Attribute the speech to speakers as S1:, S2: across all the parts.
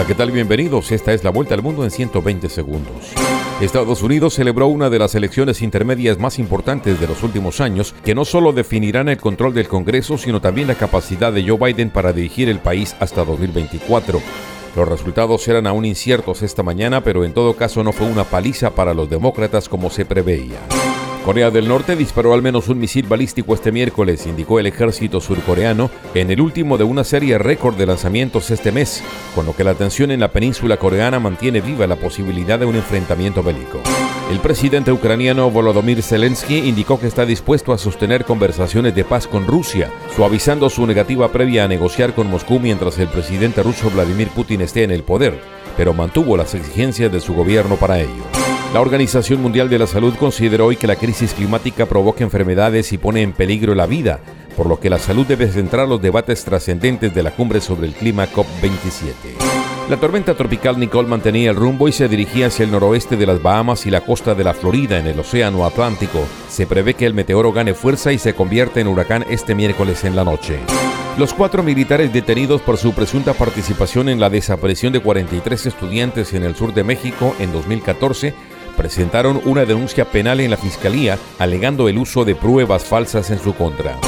S1: Hola, ¿qué tal? Bienvenidos. Esta es la vuelta al mundo en 120 segundos. Estados Unidos celebró una de las elecciones intermedias más importantes de los últimos años, que no solo definirán el control del Congreso, sino también la capacidad de Joe Biden para dirigir el país hasta 2024. Los resultados eran aún inciertos esta mañana, pero en todo caso no fue una paliza para los demócratas como se preveía. Corea del Norte disparó al menos un misil balístico este miércoles, indicó el ejército surcoreano, en el último de una serie récord de lanzamientos este mes, con lo que la tensión en la península coreana mantiene viva la posibilidad de un enfrentamiento bélico. El presidente ucraniano Volodymyr Zelensky indicó que está dispuesto a sostener conversaciones de paz con Rusia, suavizando su negativa previa a negociar con Moscú mientras el presidente ruso Vladimir Putin esté en el poder, pero mantuvo las exigencias de su gobierno para ello. La Organización Mundial de la Salud consideró hoy que la crisis climática provoca enfermedades y pone en peligro la vida, por lo que la salud debe centrar los debates trascendentes de la cumbre sobre el clima COP27. La tormenta tropical Nicole mantenía el rumbo y se dirigía hacia el noroeste de las Bahamas y la costa de la Florida en el Océano Atlántico. Se prevé que el meteoro gane fuerza y se convierta en huracán este miércoles en la noche. Los cuatro militares detenidos por su presunta participación en la desaparición de 43 estudiantes en el sur de México en 2014 presentaron una denuncia penal en la Fiscalía alegando el uso de pruebas falsas en su contra.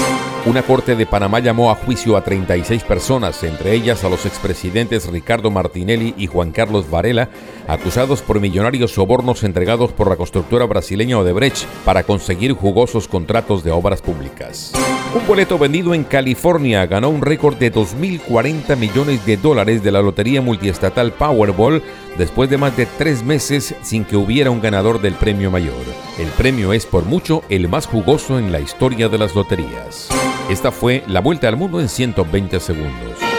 S1: Una corte de Panamá llamó a juicio a 36 personas, entre ellas a los expresidentes Ricardo Martinelli y Juan Carlos Varela, acusados por millonarios sobornos entregados por la constructora brasileña Odebrecht para conseguir jugosos contratos de obras públicas. Un boleto vendido en California ganó un récord de 2.040 millones de dólares de la lotería multiestatal Powerball después de más de tres meses sin que hubiera un ganador del premio mayor. El premio es por mucho el más jugoso en la historia de las loterías. Esta fue la vuelta al mundo en 120 segundos.